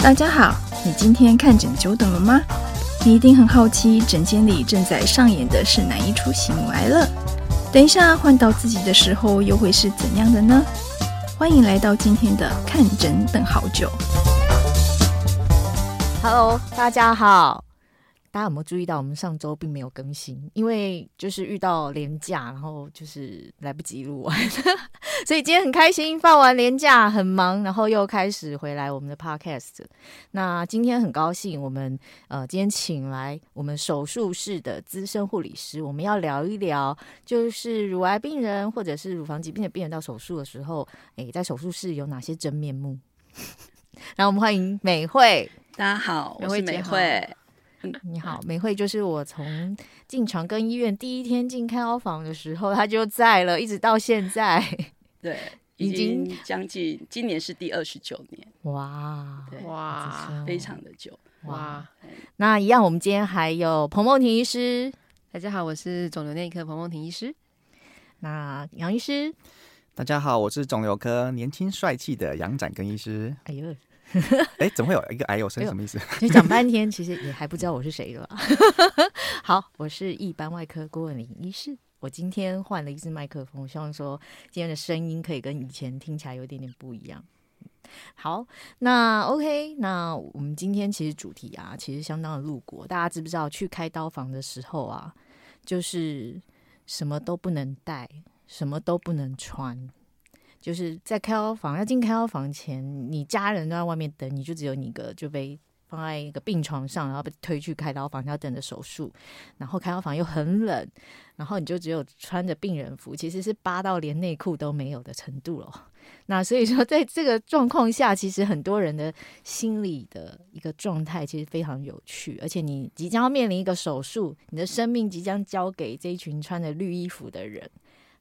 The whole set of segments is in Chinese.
大家好，你今天看诊久等了吗？你一定很好奇，诊间里正在上演的是哪一出喜怒哀乐？等一下换到自己的时候，又会是怎样的呢？欢迎来到今天的看诊等好久。Hello，大家好。大家有没有注意到，我们上周并没有更新，因为就是遇到连假，然后就是来不及录完，所以今天很开心，放完连假很忙，然后又开始回来我们的 podcast。那今天很高兴，我们呃今天请来我们手术室的资深护理师，我们要聊一聊，就是乳癌病人或者是乳房疾病的病人到手术的时候，诶，在手术室有哪些真面目？然后我们欢迎美惠，大家好，我是美惠。你好，美惠就是我从进长庚医院第一天进开刀房的时候，她就在了，一直到现在，对，已经将近今年是第二十九年，哇，对哇，非常的久，哇。那一样，我们今天还有彭梦婷医师，大家好，我是肿瘤内科彭梦婷医师。那杨医师，大家好，我是肿瘤科年轻帅气的杨展根医师。哎呦。哎，怎么会有一个哎呦声？什么意思？你讲半天，其实也还不知道我是谁了。好，我是一般外科顾问林医师。我今天换了一支麦克风，希望说今天的声音可以跟以前听起来有一点点不一样。好，那 OK，那我们今天其实主题啊，其实相当的露骨。大家知不知道去开刀房的时候啊，就是什么都不能带，什么都不能穿。就是在开刀房要进开刀房前，你家人都在外面等，你就只有你一个就被放在一个病床上，然后被推去开刀房，要等着手术。然后开刀房又很冷，然后你就只有穿着病人服，其实是扒到连内裤都没有的程度了。那所以说，在这个状况下，其实很多人的心理的一个状态其实非常有趣，而且你即将要面临一个手术，你的生命即将交给这一群穿着绿衣服的人。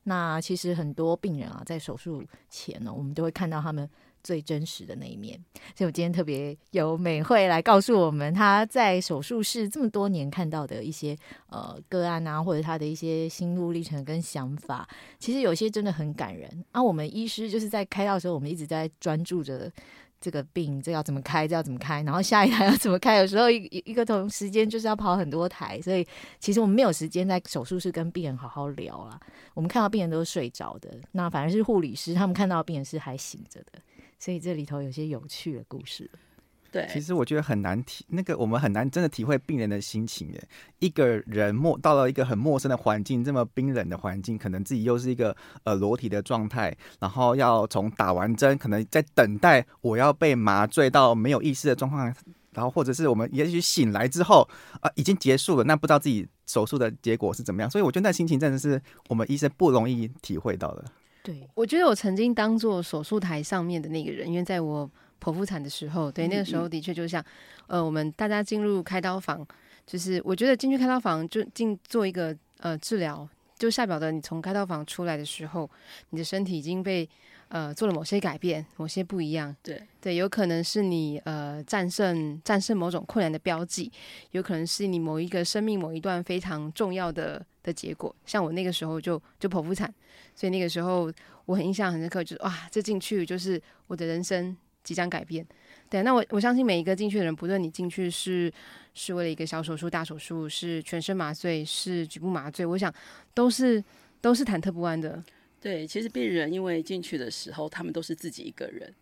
那其实很多病人啊，在手术前呢，我们都会看到他们最真实的那一面。所以我今天特别由美惠来告诉我们，她在手术室这么多年看到的一些呃个案啊，或者他的一些心路历程跟想法。其实有些真的很感人。啊，我们医师就是在开刀的时候，我们一直在专注着。这个病，这要怎么开？这要怎么开？然后下一台要怎么开？有时候一一个同时间就是要跑很多台，所以其实我们没有时间在手术室跟病人好好聊啦。我们看到病人都是睡着的，那反而是护理师他们看到病人是还醒着的，所以这里头有些有趣的故事。对，其实我觉得很难体，那个我们很难真的体会病人的心情耶。一个人陌到了一个很陌生的环境，这么冰冷的环境，可能自己又是一个呃裸体的状态，然后要从打完针，可能在等待我要被麻醉到没有意识的状况，然后或者是我们也许醒来之后啊、呃、已经结束了，那不知道自己手术的结果是怎么样，所以我觉得那心情真的是我们医生不容易体会到的。对，我觉得我曾经当做手术台上面的那个人，因为在我。剖腹产的时候，对，那个时候的确就像，呃，我们大家进入开刀房，就是我觉得进去开刀房就进做一个呃治疗，就代表的你从开刀房出来的时候，你的身体已经被呃做了某些改变，某些不一样。对对，有可能是你呃战胜战胜某种困难的标记，有可能是你某一个生命某一段非常重要的的结果。像我那个时候就就剖腹产，所以那个时候我很印象很深刻，就是哇，这进去就是我的人生。即将改变，对，那我我相信每一个进去的人，不论你进去是是为了一个小手术、大手术，是全身麻醉、是局部麻醉，我想都是都是忐忑不安的。对，其实病人因为进去的时候，他们都是自己一个人，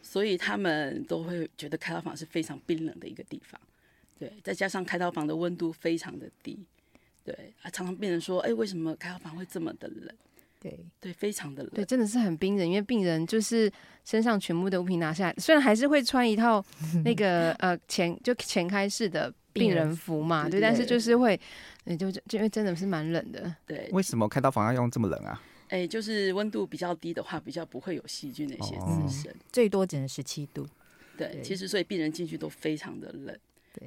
所以他们都会觉得开刀房是非常冰冷的一个地方。对，再加上开刀房的温度非常的低，对啊，常常病人说：“哎，为什么开刀房会这么的冷？”对对，非常的冷，对，真的是很冰冷，因为病人就是身上全部的物品拿下来，虽然还是会穿一套 那个呃前就前开式的病人服嘛，对，但是就是会，就就因为真的是蛮冷的。对，为什么开刀房要用这么冷啊？哎，就是温度比较低的话，比较不会有细菌的一些滋生，最多只能十七度。对，其实所以病人进去都非常的冷，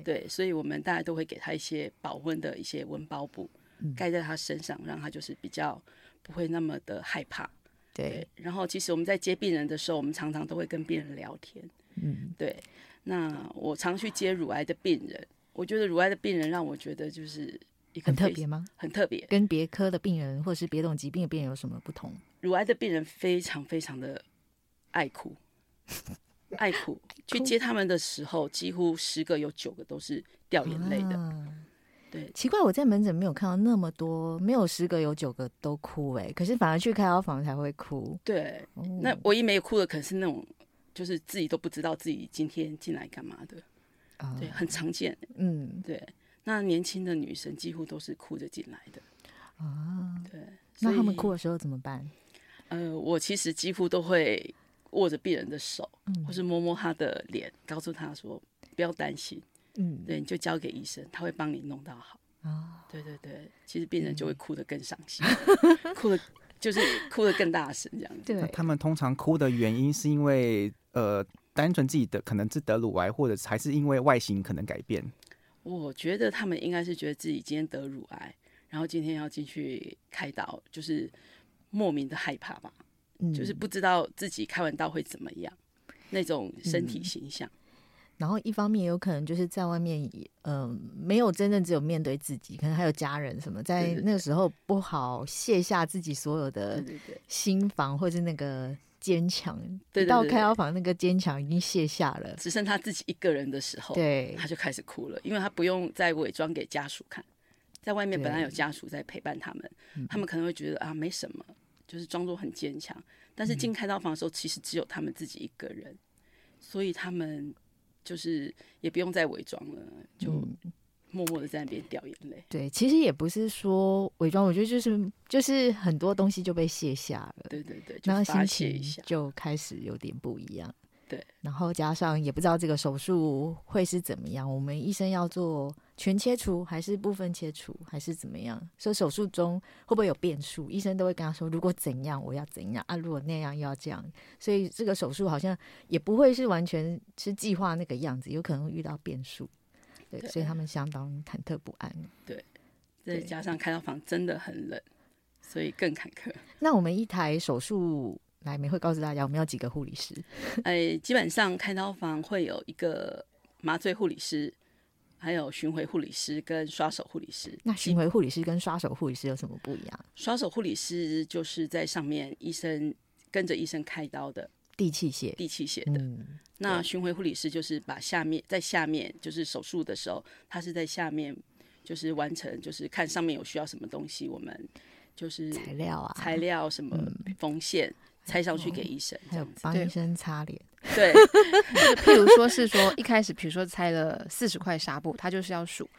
对，所以我们大家都会给他一些保温的一些温包布盖在他身上，让他就是比较。不会那么的害怕，对，然后其实我们在接病人的时候，我们常常都会跟病人聊天，嗯，对。那我常去接乳癌的病人，我觉得乳癌的病人让我觉得就是一个很特别吗？很特别，跟别科的病人或者是别种疾病的病人有什么不同？乳癌的病人非常非常的爱哭，爱哭。去接他们的时候，几乎十个有九个都是掉眼泪的。啊对，奇怪，我在门诊没有看到那么多，没有十个有九个都哭哎、欸，可是反而去开刀房才会哭。对，哦那唯一没有哭的，可能是那种就是自己都不知道自己今天进来干嘛的。啊对，很常见。嗯对，那年轻的女生几乎都是哭着进来的。啊，对，那他们哭的时候怎么办？呃，我其实几乎都会握着病人的手，嗯或是摸摸他的脸，告诉他说不要担心，嗯，对，你就交给医生，他会帮你弄到好。啊，对对对，其实病人就会哭得更伤心，嗯哭的就是哭得更大声这样子。对那他们通常哭的原因是因为呃，单纯自己的可能是得乳癌，或者还是因为外形可能改变。我觉得他们应该是觉得自己今天得乳癌，然后今天要进去开刀，就是莫名的害怕吧，嗯就是不知道自己开完刀会怎么样，那种身体形象。然后一方面有可能就是在外面，嗯、呃，没有真正只有面对自己，可能还有家人什么，在那个时候不好卸下自己所有的心防或是那个坚强。对到开刀房，那个坚强已经卸下了。只剩他自己一个人的时候，对他就开始哭了，因为他不用再伪装给家属看，在外面本来有家属在陪伴他们，嗯他们可能会觉得啊没什么，就是装作很坚强，但是进开刀房的时候，其实只有他们自己一个人，所以他们就是也不用再伪装了，就嗯默默的在那边掉眼泪。对，其实也不是说伪装，我觉得就是就是很多东西就被卸下了，对对对，然后心情。就开始有点不一样。对，然后加上也不知道这个手术会是怎么样，我们医生要做全切除还是部分切除还是怎么样？所以手术中会不会有变数？医生都会跟他说，如果怎样我要怎样啊，如果那样又要这样。所以这个手术好像也不会是完全是计划那个样子，有可能会遇到变数。对，对所以他们相当忐忑不安。对再加上开刀房真的很冷，所以更坎坷。那我们一台手术来，没会告诉大家我们要几个护理师？哎，基本上开刀房会有一个麻醉护理师，还有巡回护理师跟刷手护理师。那巡回护理师跟刷手护理师有什么不一样？刷手护理师就是在上面，医生跟着医生开刀的地器械。地器械的。嗯，那巡回护理师就是把下面在下面，就是手术的时候，他是在下面，就是完成，就是看上面有需要什么东西，我们就是材料啊，材料什么缝线拆上去给医生，这样子。帮医生擦脸。对 譬如说是说一开始，比如说拆了四十块纱布，他就是要数，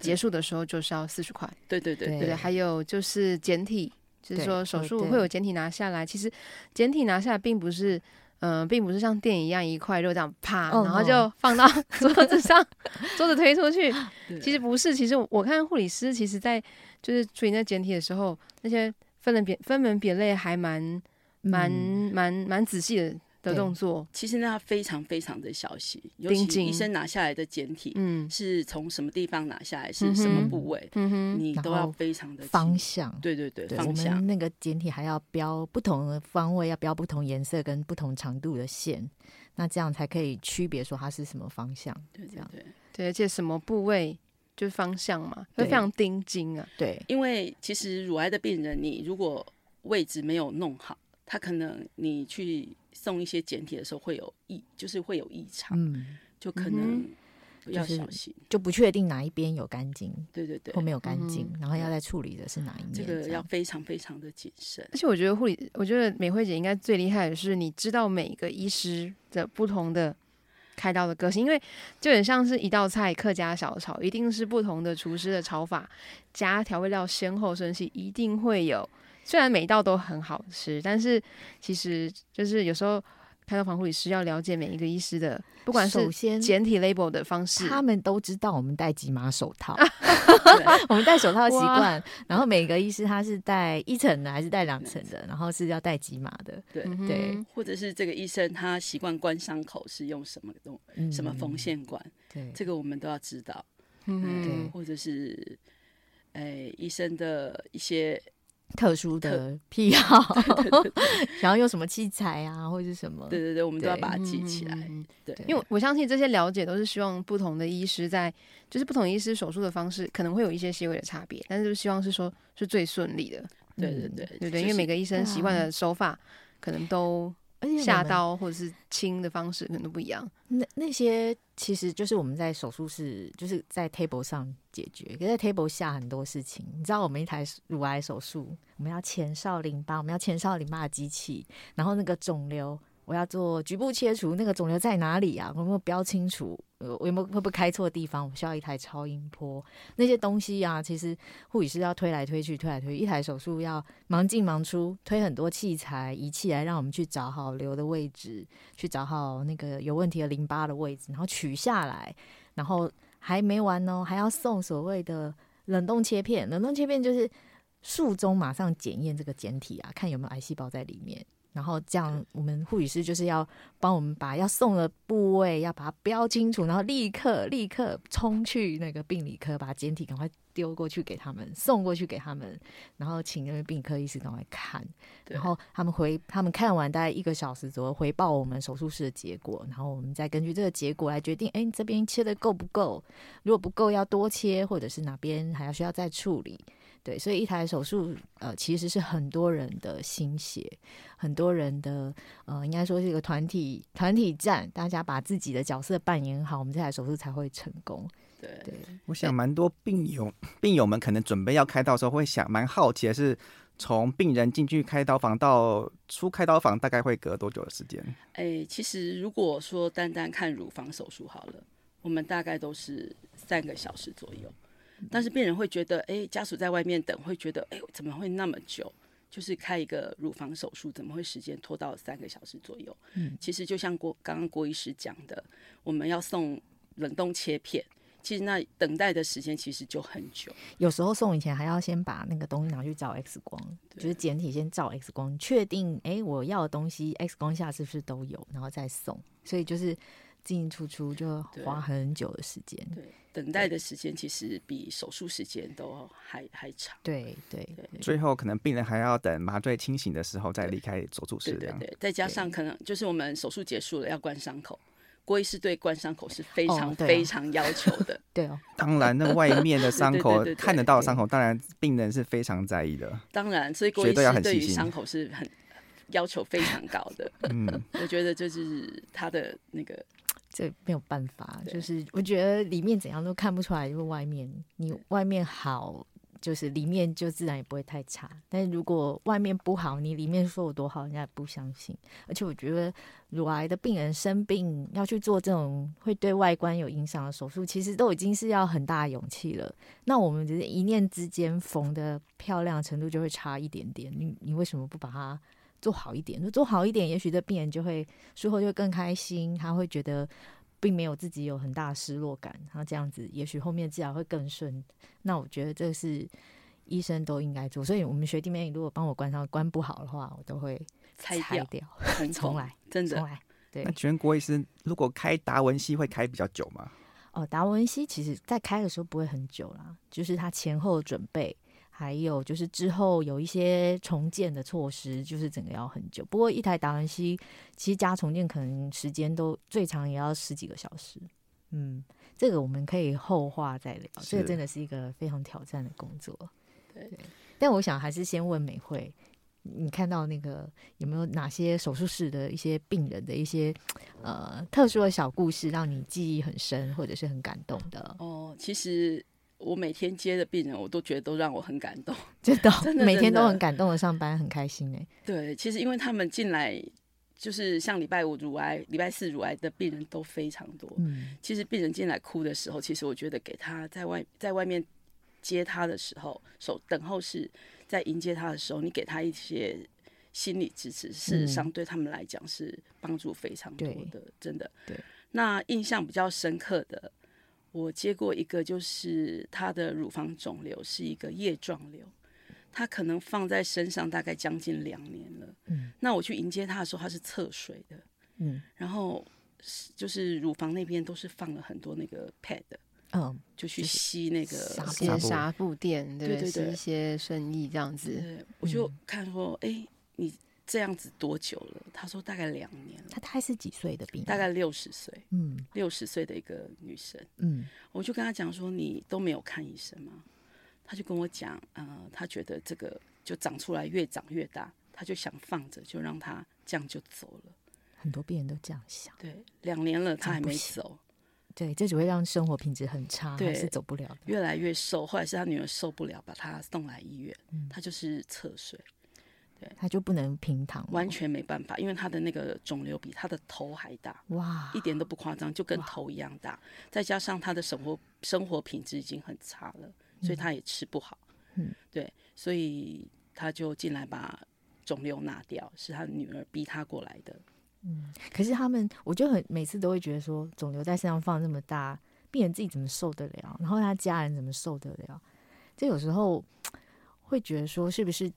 结束的时候就是要四十块，对对对对？还有就是简体，就是说手术会有简体拿下来，其实简体拿下来并不是。嗯、并不是像电影一样一块肉这样啪，哦然后就放到 桌子上，桌子推出去。其实不是，其实我看护理师，其实在就是处理那简体的时候，那些分门别分门别类还蛮蛮嗯蛮蛮仔细的的动作。其实那非常非常的小心，尤其医生拿下来的简体嗯是从什么地方拿下来，是什么部位，嗯哼，你都要非常的方向。对对对，方向们那个简体还要标不同的方位，要标不同颜色跟不同长度的线，那这样才可以区别说它是什么方向。对对对，对，而且什么部位就是方向嘛，会非常盯紧啊。对，因为其实乳癌的病人，你如果位置没有弄好，他可能你去送一些简体的时候会有异，就是会有异常，嗯，就可能要小心。就不确定哪一边有干净对对对或，没有干净，嗯然后要再处理的是哪一面？这个要非常非常的谨慎。而且我觉得护理，我觉得美惠姐应该最厉害的是，你知道每一个医师的不同的开刀的个性，因为就很像是一道菜客家小炒，一定是不同的厨师的炒法，加调味料先后顺序，一定会有。虽然每一道都很好吃，但是其实就是有时候开刀房护理师要了解每一个医师的，不管是首先简体 label 的方式，他们都知道我们戴几码手套，对我们戴手套的习惯，然后每个医师他是戴一层的还是戴两层的，然后是要戴几码的，对，对或者是这个医生他习惯关伤口是用什么东嗯什么缝线管，对，这个我们都要知道。嗯或者是，诶、医生的一些特殊的 癖好，想要用什么器材啊，或者是什么，对对对，我们都要把它记起来。对，因为我相信这些了解都是希望不同的医师在，就是不同医师手术的方式可能会有一些细微的差别，但是就希望是说是最顺利的，对对对对对？因为每个医生习惯的手法可能都而且下刀或者是清的方式可能都不一样。那那些其实就是我们在手术室，就是在 table 上解决，可在 table 下很多事情。你知道，我们一台乳癌手术，我们要前哨淋巴，我们要前哨淋巴的机器，然后那个肿瘤。我要做局部切除，那个肿瘤在哪里啊？我有没有标清楚？我有没有会不会开错地方？我需要一台超音波，那些东西啊，其实护理师要推来推去，推来推去，一台手术要忙进忙出，推很多器材仪器来让我们去找好瘤的位置，去找好那个有问题的淋巴的位置，然后取下来，然后还没完哦，还要送所谓的冷冻切片。冷冻切片就是术中马上检验这个简体啊，看有没有癌细胞在里面。然后这样，我们护理师就是要帮我们把要送的部位要把它标清楚，然后立刻立刻冲去那个病理科，把简体赶快丢过去给他们，送过去给他们，然后请那个病理科医师赶快看，然后他们回他们看完大概一个小时左右回报我们手术室的结果，然后我们再根据这个结果来决定，哎，你这边切的够不够？如果不够，要多切，或者是哪边还要需要再处理。对，所以一台手术，呃，其实是很多人的心血，很多人的，呃，应该说是一个团体团体战，大家把自己的角色扮演好，我们这台手术才会成功。对，对我想蛮多病友病友们可能准备要开刀的时候，会想蛮好奇的是，从病人进去开刀房到出开刀房，大概会隔多久的时间？哎，其实如果说单单看乳房手术好了，我们大概都是三个小时左右。但是病人会觉得，哎、欸，家属在外面等，会觉得，哎、欸，怎么会那么久？就是开一个乳房手术，怎么会时间拖到三个小时左右？嗯，其实就像郭刚刚郭医师讲的，我们要送冷冻切片，其实那等待的时间其实就很久。有时候送以前还要先把那个东西拿去照 X 光，就是简体先照 X 光，确定哎、欸，我要的东西 X 光下是不是都有，然后再送。所以就是。进进出出就花很久的时间，对，等待的时间其实比手术时间都还还长。对对对，最后可能病人还要等麻醉清醒的时候再离开手术室。对对对，再加上可能就是我们手术结束了要关伤口，郭医师对关伤口是非常非常要求的。对哦，当然那外面的伤口看得到的伤口，当然病人是非常在意的。当然，所以郭医师对于伤口是很要求非常高的。嗯，我觉得这是他的那个。这没有办法，就是我觉得里面怎样都看不出来，因为外面你外面好，就是里面就自然也不会太差。但是如果外面不好，你里面说有多好，人家也不相信。而且我觉得乳癌的病人生病要去做这种会对外观有影响的手术，其实都已经是要很大的勇气了。那我们只是一念之间缝的漂亮程度就会差一点点。你你为什么不把它？做好一点，就做好一点，也许这病人就会术后就会更开心，他会觉得并没有自己有很大的失落感，然后这样子，也许后面治疗会更顺。那我觉得这是医生都应该做，所以我们学弟妹如果帮我关上关不好的话，我都会拆掉，拆掉 重来，真的重来。对，那全国医生，如果开达文西会开比较久吗？哦，达文西其实在开的时候不会很久啦，就是他前后准备。还有就是之后有一些重建的措施，就是整个要很久。不过一台达文西其实加重建可能时间都最长也要十几个小时。嗯，这个我们可以后话再聊。这个真的是一个非常挑战的工作。对，但我想还是先问美惠，你看到那个有没有哪些手术室的一些病人的一些呃特殊的小故事，让你记忆很深或者是很感动的？哦，其实。我每天接的病人，我都觉得都让我很感动，真的，真的每天都很感动的上班，很开心哎。对，其实因为他们进来，就是像礼拜五乳癌、礼拜四乳癌的病人都非常多。嗯，其实病人进来哭的时候，其实我觉得给他在外在外面接他的时候，手等候室在迎接他的时候，你给他一些心理支持，事实上对他们来讲是帮助非常多的，真的。对，那印象比较深刻的。我接过一个，就是她的乳房肿瘤是一个叶状瘤，他可能放在身上大概将近两年了。嗯，那我去迎接她的时候，她是侧水的。嗯，然后就是乳房那边都是放了很多那个 pad，嗯，就去吸那个纱纱布垫，对对对，一些生意这样子。对，我就看说，哎、欸，你。这样子多久了？他说大概两年了。他他是几岁的病人？大概六十岁。嗯，六十岁的一个女生。嗯，我就跟他讲说：“你都没有看医生吗？”他就跟我讲：“呃，他觉得这个就长出来越长越大，他就想放着，就让他这样就走了。很多病人都这样想，对，两年了他还没走，对，这只会让生活品质很差，对，还是走不了，越来越瘦。后来是他女儿受不了，把他送来医院，嗯、他就是侧睡，对，他就不能平躺，完全没办法，因为他的那个肿瘤比他的头还大，哇，一点都不夸张，就跟头一样大，再加上他的生活生活品质已经很差了，所以他也吃不好，嗯，对，所以他就进来把肿瘤拿掉，是他女儿逼他过来的。嗯，可是他们，我就很每次都会觉得说，肿瘤在身上放那么大，病人自己怎么受得了？然后他家人怎么受得了？这有时候会觉得说，是不是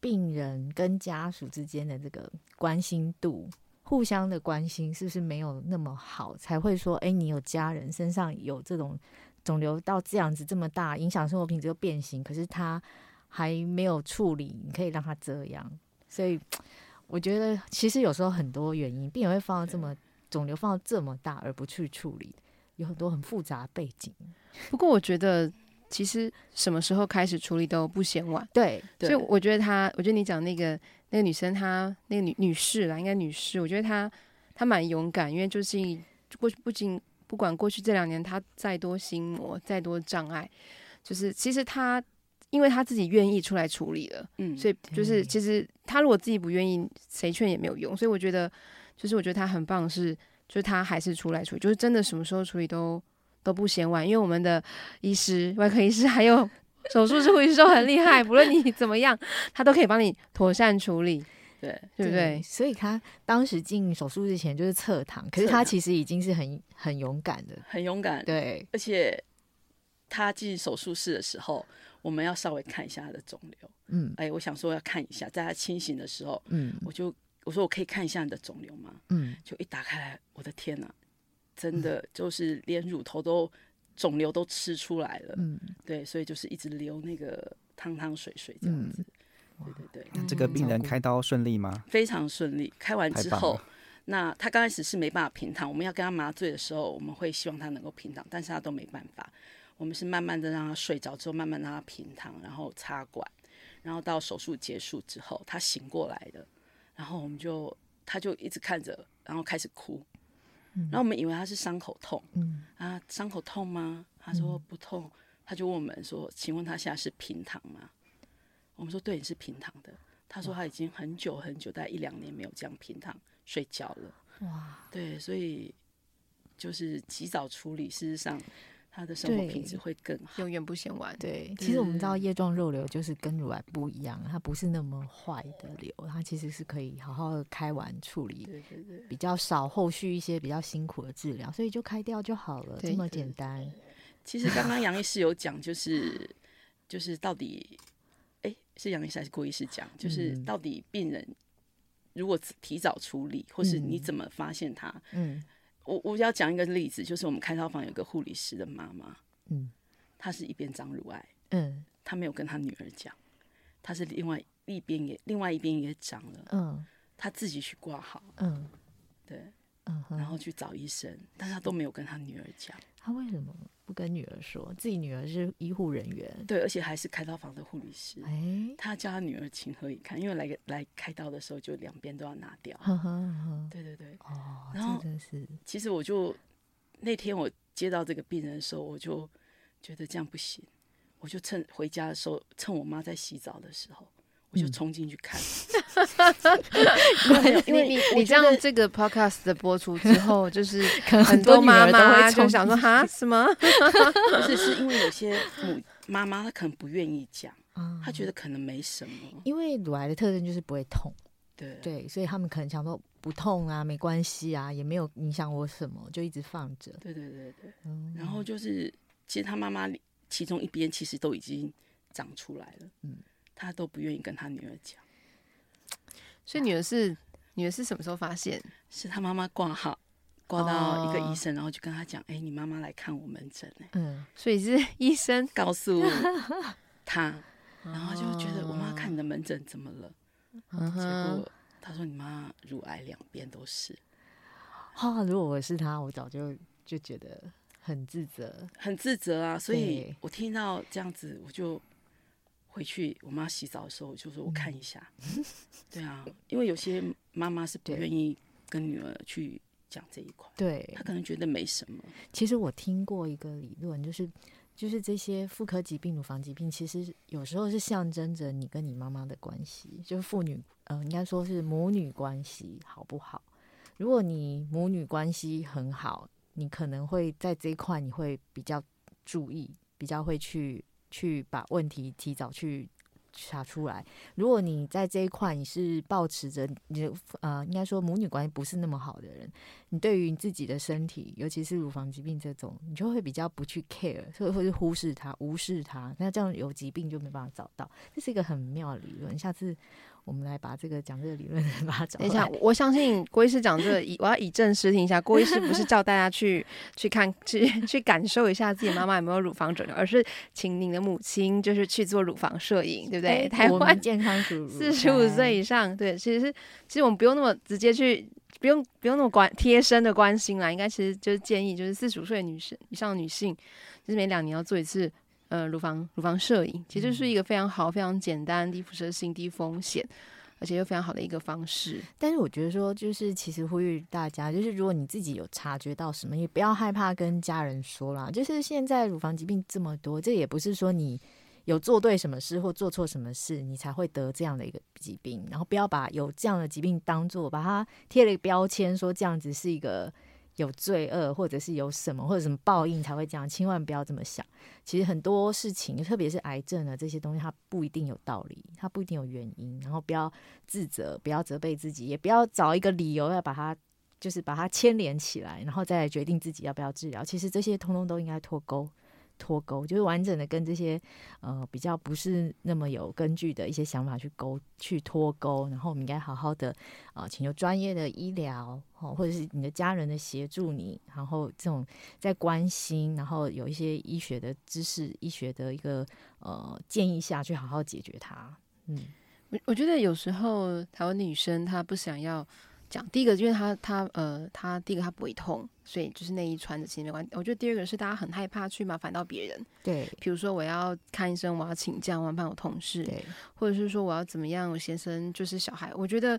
病人跟家属之间的这个关心度，互相的关心，是不是没有那么好，才会说，哎，你有家人身上有这种肿瘤到这样子这么大，影响生活品质又变形，可是他还没有处理，你可以让他这样，所以。我觉得其实有时候很多原因，病人会放到这么肿瘤放到这么大而不去处理，有很多很复杂的背景。不过我觉得其实什么时候开始处理都不嫌晚。对，所以我觉得她，我觉得你讲那个那个女生，她那个女女士啦，应该女士，我觉得她她蛮勇敢，因为就是过去不仅不管过去这两年她再多心魔再多障碍，就是其实她。因为他自己愿意出来处理了，嗯，所以就是其实他如果自己不愿意，谁劝也没有用。所以我觉得，就是我觉得他很棒是，是就是他还是出来处理，就是真的什么时候处理都都不嫌晚。因为我们的医师、外科医师还有手术室护士都很厉害，不论你怎么样，他都可以帮你妥善处理，对对不对？所以他当时进手术之前就是侧躺，可是他其实已经是很很勇敢的，很勇敢，对，而且他进手术室的时候。我们要稍微看一下他的肿瘤，嗯，哎，我想说要看一下，在他清醒的时候，嗯，我就我说我可以看一下你的肿瘤吗？嗯，就一打开来，我的天哪，真的就是连乳头都肿瘤都吃出来了，嗯，对，所以就是一直流那个汤汤水水这样子，嗯、对对对。这个病人开刀顺利吗？非常顺利，开完之后，那他刚开始是没办法平躺，我们要跟他麻醉的时候，我们会希望他能够平躺，但是他都没办法。我们是慢慢的让他睡着之后，慢慢让他平躺，然后插管，然后到手术结束之后，他醒过来的，然后我们就他就一直看着，然后开始哭，嗯、然后我们以为他是伤口痛，嗯、啊，伤口痛吗？他说不痛，嗯、他就问我们说，请问他现在是平躺吗？我们说对，你是平躺的。他说他已经很久很久，大概一两年没有这样平躺睡觉了。哇，对，所以就是及早处理，事实上。他的生活品质会更好，永远不嫌晚。对，其实我们知道叶状肉瘤就是跟乳癌不一样，它不是那么坏的瘤，它其实是可以好好的开完处理，对对对，比较少后续一些比较辛苦的治疗，所以就开掉就好了，这么简单。其实刚刚杨医师有讲，就是就是到底，哎，是杨医师还是郭医师讲，就是到底病人如果提早处理，或是你怎么发现他，嗯。我我要讲一个例子，就是我们开套房有个护理师的妈妈，嗯，她是一边长乳癌，嗯，她没有跟她女儿讲，她是另外一边也另外一边也长了，嗯，她自己去挂号，嗯，对，嗯，然后去找医生，但她都没有跟她女儿讲，她为什么？不跟女儿说，自己女儿是医护人员，对，而且还是开刀房的护理师。哎、欸，他叫他女儿情何以堪？因为来来开刀的时候，就两边都要拿掉。呵呵呵对对对，哦，然后真是。其实我就那天我接到这个病人的时候，我就觉得这样不行，我就趁回家的时候，趁我妈在洗澡的时候。我就冲进去看，因为你你这样这个 podcast 的播出之后，就是很多妈妈就想说哈？什么？不是，是因为有些母妈妈她可能不愿意讲，她觉得可能没什么。因为乳癌的特征就是不会痛，对。对，所以他们可能想说不痛啊，没关系啊，也没有影响我什么，就一直放着。对对对对，然后就是其实他妈妈其中一边其实都已经长出来了，嗯。他都不愿意跟他女儿讲，所以女儿是女儿是什么时候发现？是他妈妈挂号挂到一个医生，然后就跟他讲：“哎、欸，你妈妈来看我门诊。”嗯，所以是 医生告诉 他，然后就觉得我妈看你的门诊怎么了？结果他说：“你妈乳癌两边都是。”哈，如果我是他，我早就就觉得很自责，很自责啊！所以我听到这样子，我就。回去，我妈洗澡的时候就说：“我看一下。嗯 ”对啊，因为有些妈妈妈是不愿意跟女儿去讲这一块，对，她可能觉得没什么。其实我听过一个理论，就是就是这些妇科疾病、乳房疾病，其实有时候是象征着你跟你妈妈的关系，就是父女呃，应该说是母女关系好不好？如果你母女关系很好，你可能会在这一块你会比较注意，比较会去去把问题提早去。查出来，如果你在这一块你是抱持着你的呃，应该说母女关系不是那么好的人，你对于你自己的身体，尤其是乳房疾病这种，你就会比较不去 care，所以会去忽视它、无视它，那这样有疾病就没办法找到，这是一个很妙的理论。下次。我们来把这个讲这个理论 把它找。等一下，我相信郭医师讲这个，以我要以正视听一下。郭医师不是叫大家去去看去去感受一下自己妈妈有没有乳房肿瘤，而是请您的母亲就是去做乳房摄影，对不对？台湾健康署四十五岁以上，对，其实是其实我们不用那么直接去，不用不用那么关贴身的关心啦。应该其实就是建议，就是四十五岁女生以上的女性，就是每两年要做一次。呃，乳房乳房摄影其实是一个非常好、非常简单、低辐射性、低风险，而且又非常好的一个方式。但是我觉得说，就是其实呼吁大家，就是如果你自己有察觉到什么，也不要害怕跟家人说啦。就是现在乳房疾病这么多，这也不是说你有做对什么事或做错什么事，你才会得这样的一个疾病。然后不要把有这样的疾病当做把它贴了一个标签，说这样子是一个。有罪恶，或者是有什么，或者什么报应才会这样，千万不要这么想。其实很多事情，特别是癌症啊这些东西，它不一定有道理，它不一定有原因。然后不要自责，不要责备自己，也不要找一个理由要把它，就是把它牵连起来，然后再决定自己要不要治疗。其实这些通通都应该脱钩。脱钩就是完整的跟这些呃比较不是那么有根据的一些想法去勾去脱钩，然后我们应该好好的啊、呃，请求专业的医疗哦，或者是你的家人的协助你，然后这种在关心，然后有一些医学的知识、医学的一个呃建议下去好好解决它。嗯，我我觉得有时候台湾女生她不想要。讲第一个，因为他他呃，他第一个他不会痛，所以就是内衣穿着其实没关系。我觉得第二个是大家很害怕去麻烦到别人，对，比如说我要看医生，我要请假，我要帮我同事，对，或者是说我要怎么样，我先生就是小孩。我觉得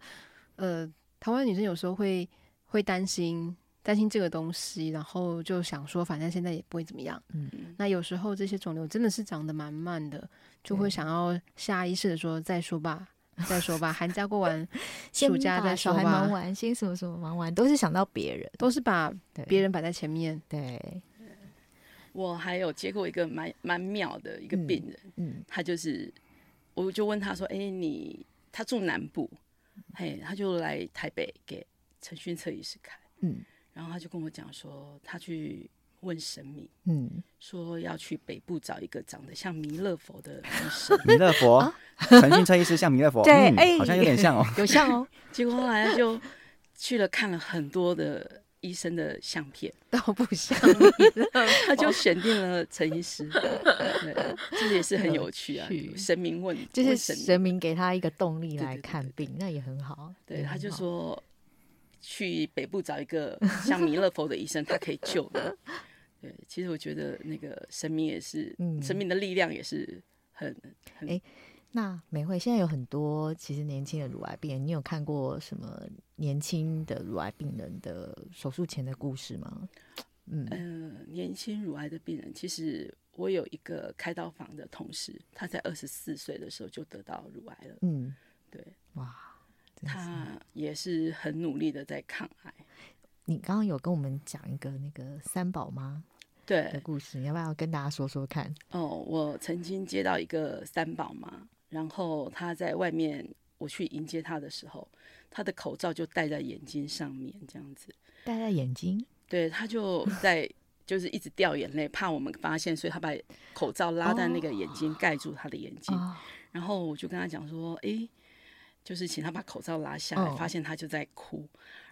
呃，台湾女生有时候会会担心担心这个东西，然后就想说，反正现在也不会怎么样。嗯，那有时候这些肿瘤真的是长得蛮慢的，就会想要下意识的说再说吧。再说吧，寒假过完，暑假再说吧。小孩忙完，先什么什么忙？完，都是想到别人，都是把别人摆在前面。对，我还有接过一个蛮蛮妙的一个病人，嗯，嗯他就是，我就问他说：“哎、欸，你他住南部，嘿，他就来台北给陈勋测医师看，嗯，然后他就跟我讲说，他去。”问神明，嗯，说要去北部找一个长得像弥勒佛的医生。弥勒佛，陈勋策医师像弥勒佛，对，哎、嗯，好像有点像哦，有像哦。结果后来就去了看了很多的医生的相片，倒不像，他就选定了陈医师。对，这也是很有趣啊。神明问，就是神明给他一个动力来看病，那也很好。对，他就说去北部找一个像弥勒佛的医生，他可以救你。对，其实我觉得那个生命也是，嗯，生命的力量也是很很。哎、欸，那美惠现在有很多其实年轻的乳癌病人，你有看过什么年轻的乳癌病人的手术前的故事吗？嗯，呃、年轻乳癌的病人，其实我有一个开刀房的同事，他在二十四岁的时候就得到乳癌了。嗯，对，哇，他也是很努力的在抗癌。你刚刚有跟我们讲一个那个三宝妈对。的故事，你要不要跟大家说说看？哦，我曾经接到一个三宝妈，然后她在外面，我去迎接她的时候，她的口罩就戴在眼睛上面，这样子。戴在眼睛，对，她就在就是一直掉眼泪，怕我们发现，所以她把口罩拉在那个眼睛盖住她的眼睛，哦、然后我就跟她讲说，哎、欸，就是请他把口罩拉下来，哦、发现他就在哭。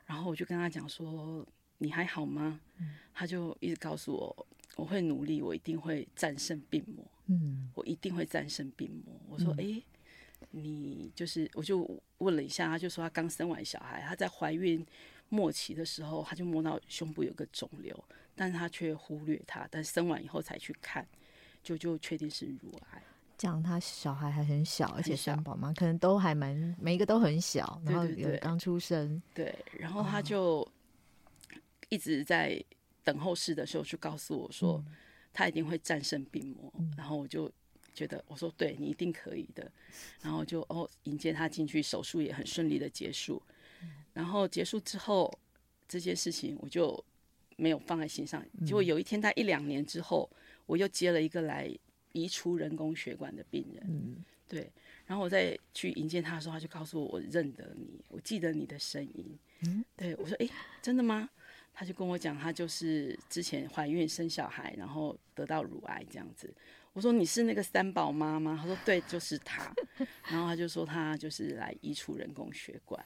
然后我就跟他讲说：“你还好吗？”嗯、他就一直告诉我：“我会努力，我一定会战胜病魔。”嗯，我一定会战胜病魔。我说：“哎、嗯，你就是……”我就问了一下，他就说他刚生完小孩，他在怀孕末期的时候，他就摸到胸部有个肿瘤，但是他却忽略他，但生完以后才去看，就就确定是乳癌。讲他小孩还很小，而且三宝妈可能都还蛮每一个都很小，然后对对对有刚出生，对，然后他就一直在等候室的时候就告诉我说，他一定会战胜病魔。然后我就觉得，我说对你一定可以的。然后就哦迎接他进去，手术也很顺利的结束。然后结束之后，这件事情我就没有放在心上。结果有一天，他一两年之后，我又接了一个来移除人工血管的病人。对。然后我再去迎接他的时候，他就告诉我，我认得你，我记得你的声音。嗯对我说，哎，真的吗？他就跟我讲，他就是之前怀孕生小孩，然后得到乳癌这样子。我说，你是那个三宝妈吗？他说对，就是他。然后他就说他就是来移除人工血管。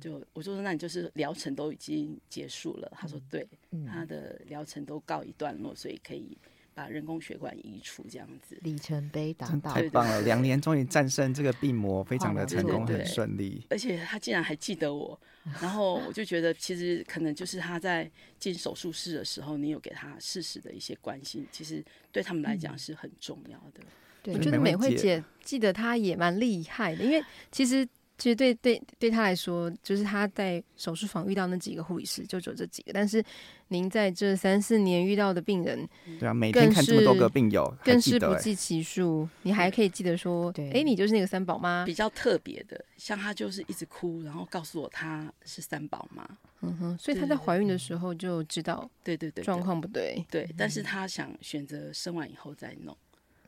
就我就说，那你就是疗程都已经结束了。他说对，他的疗程都告一段落，所以可以。把人工血管移除，这样子里程碑达到，太棒了！两年终于战胜这个病魔，非常的成功，很顺利。而且他竟然还记得我，然后我就觉得，其实可能就是他在进手术室的时候，你有给他适时的一些关心，其实对他们来讲是很重要的。对，我觉得美惠姐记得他也蛮厉害的，因为其实。其实对对对他来说，就是他在手术房遇到那几个护理师，就只有这几个。但是您在这三四年遇到的病人，对啊，每天看这么多个病友，更是不计其数。你还可以记得说，哎，你就是那个三宝妈。比较特别的，像他就是一直哭，然后告诉我他是三宝妈。嗯哼，所以他在怀孕的时候就知道，对对对，状况不对。对，但是他想选择生完以后再弄。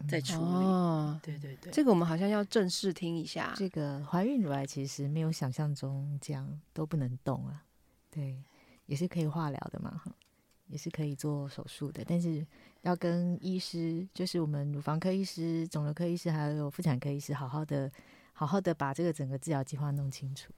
在处理哦，对对对，这个我们好像要正式听一下。这个怀孕乳癌其实没有想象中这样都不能动啊，对，也是可以化疗的嘛，也是可以做手术的，但是要跟医师，就是我们乳房科医师、肿瘤科医师还有妇产科医师，好好的、好好的把这个整个治疗计划弄清楚。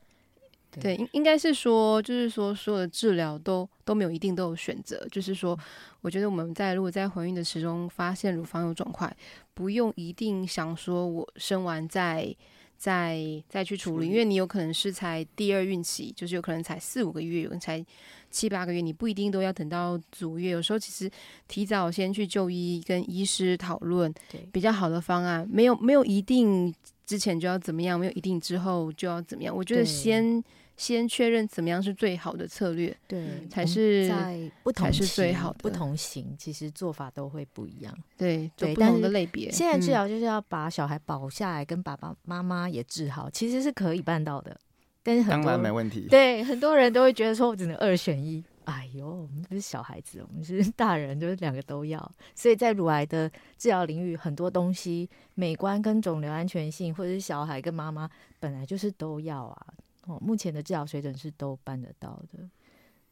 对，应应该是说，就是说，所有的治疗都都没有一定都有选择。就是说，我觉得我们在如果在怀孕的时候发现乳房有肿块，不用一定想说我生完再再再去处理，因为你有可能是才第二孕期，就是有可能才四五个月，有可能才七八个月，你不一定都要等到足月。有时候其实提早先去就医，跟医师讨论比较好的方案，没有没有一定之前就要怎么样，没有一定之后就要怎么样。我觉得先。先确认怎么样是最好的策略，对，才是在不同才是最好的。不同型其实做法都会不一样，对对，不同的类别。现在治疗就是要把小孩保下来，跟爸爸妈妈也治好，其实是可以办到的。但是很多当然没问题，对很多人都会觉得说，我只能二选一。哎呦，我们不是小孩子，我们是大人，就是两个都要。所以在乳癌的治疗领域，很多东西，美观跟肿瘤安全性，或者是小孩跟妈妈本来就是都要啊。哦，目前的治疗水准是都办得到的，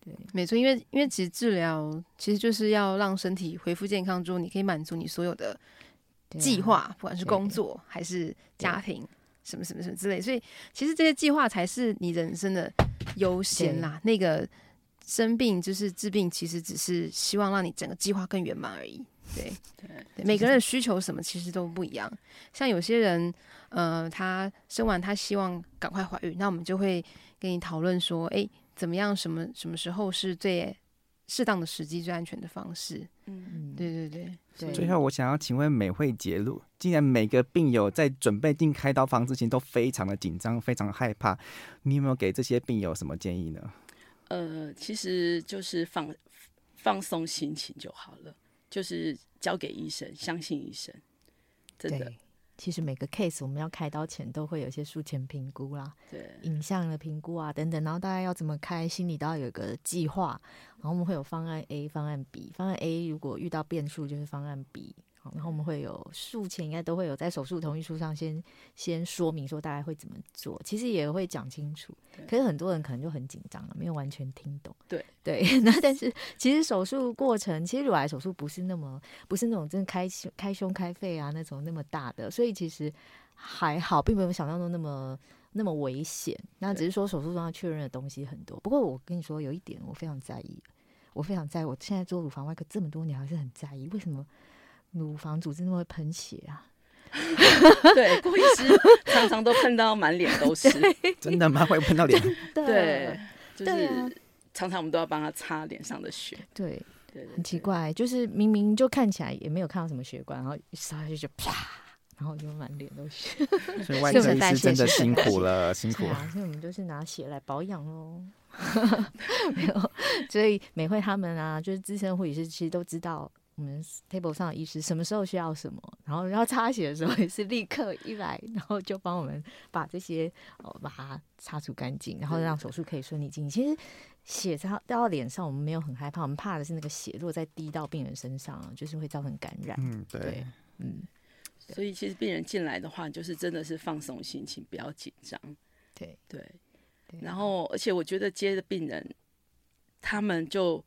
对，没错，因为因为其实治疗其实就是要让身体恢复健康之后，你可以满足你所有的计划，啊、不管是工作还是家庭，什么什么什么之类，所以其实这些计划才是你人生的优先啦。那个生病就是治病，其实只是希望让你整个计划更圆满而已。对对，每个人的需求什么其实都不一样，像有些人。呃，他生完，他希望赶快怀孕，那我们就会跟你讨论说，哎，怎么样，什么什么时候是最适当的时机、最安全的方式？嗯，对对对对。最后，我想要请问美惠杰露，既然每个病友在准备进开刀房之前都非常的紧张、非常害怕，你有没有给这些病友什么建议呢？呃，其实就是放放松心情就好了，就是交给医生，相信医生，真的。其实每个 case 我们要开刀前都会有一些术前评估啦，对，影像的评估啊等等，然后大家要怎么开，心里都要有一个计划，然后我们会有方案 A、方案 B，方案 A 如果遇到变数就是方案 B。然后我们会有术前应该都会有在手术同意书上先先说明说大概会怎么做，其实也会讲清楚。可是很多人可能就很紧张了，没有完全听懂。对对，那但是其实手术过程，其实乳癌手术不是那么不是那种真的开胸开胸开肺啊那种那么大的，所以其实还好，并没有想象中那么那么危险。那只是说手术中要确认的东西很多。不过我跟你说有一点我非常在意，我非常在意，我现在做乳房外科这么多年还是很在意，为什么？乳房组织那么会喷血啊？对，郭医师常常都喷到满脸都是。真的吗？会喷到脸？对，就是常常我们都要帮他擦脸上的血。对，对，很奇怪，就是明明就看起来也没有看到什么血管，然后一烧下去就啪，然后就满脸都是。所以外科医师真的辛苦了，辛苦了。啊，所以我们就是拿血来保养喽。没有，所以美惠他们啊，就是资深护理师，其实都知道我们 table 上的医师什么时候需要什么，然后要擦血的时候也是立刻一来，然后就帮我们把这些哦把它擦除干净，然后让手术可以顺利进行。其实血擦掉到脸上，我们没有很害怕，我们怕的是那个血如果再滴到病人身上，就是会造成感染。嗯，对，对嗯，所以其实病人进来的话，就是真的是放松心情，不要紧张。对对。然后，而且我觉得接的病人，他们就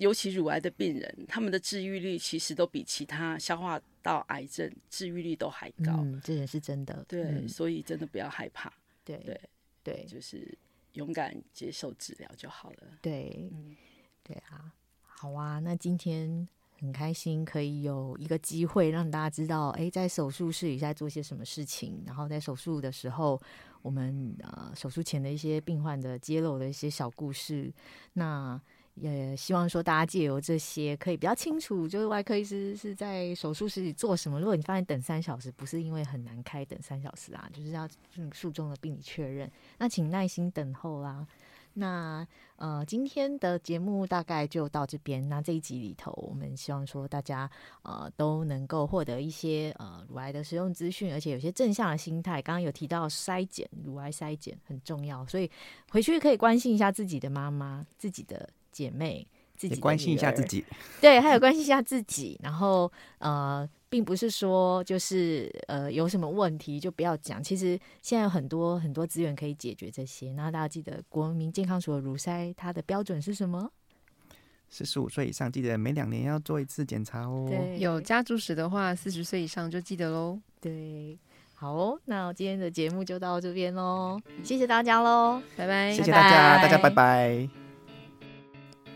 尤其乳癌的病人，他们的治愈率其实都比其他消化道癌症治愈率都还高。嗯，这也是真的。对，嗯、所以真的不要害怕。对对对，就是勇敢接受治疗就好了。对，嗯，对啊，好啊。那今天很开心可以有一个机会让大家知道，哎，在手术室里在做些什么事情，然后在手术的时候。我们呃手术前的一些病患的揭露的一些小故事，那也希望说大家借由这些可以比较清楚，就是外科医师是在手术室里做什么。如果你发现等三小时不是因为很难开，等三小时啊，就是要术中的病理确认，那请耐心等候啦。那呃，今天的节目大概就到这边。那这一集里头，我们希望说大家呃都能够获得一些呃乳癌的使用资讯，而且有些正向的心态。刚刚有提到筛检，乳癌筛检很重要，所以回去可以关心一下自己的妈妈、自己的姐妹、自己关心一下自己，对，还有关心一下自己，然后呃。并不是说就是呃有什么问题就不要讲，其实现在有很多很多资源可以解决这些。那大家记得国民健康署的乳筛，它的标准是什么？四十五岁以上记得每两年要做一次检查哦。对，有家族史的话，四十岁以上就记得喽。对，好哦，那今天的节目就到这边喽，谢谢大家喽，拜拜，谢谢大家，大家拜拜。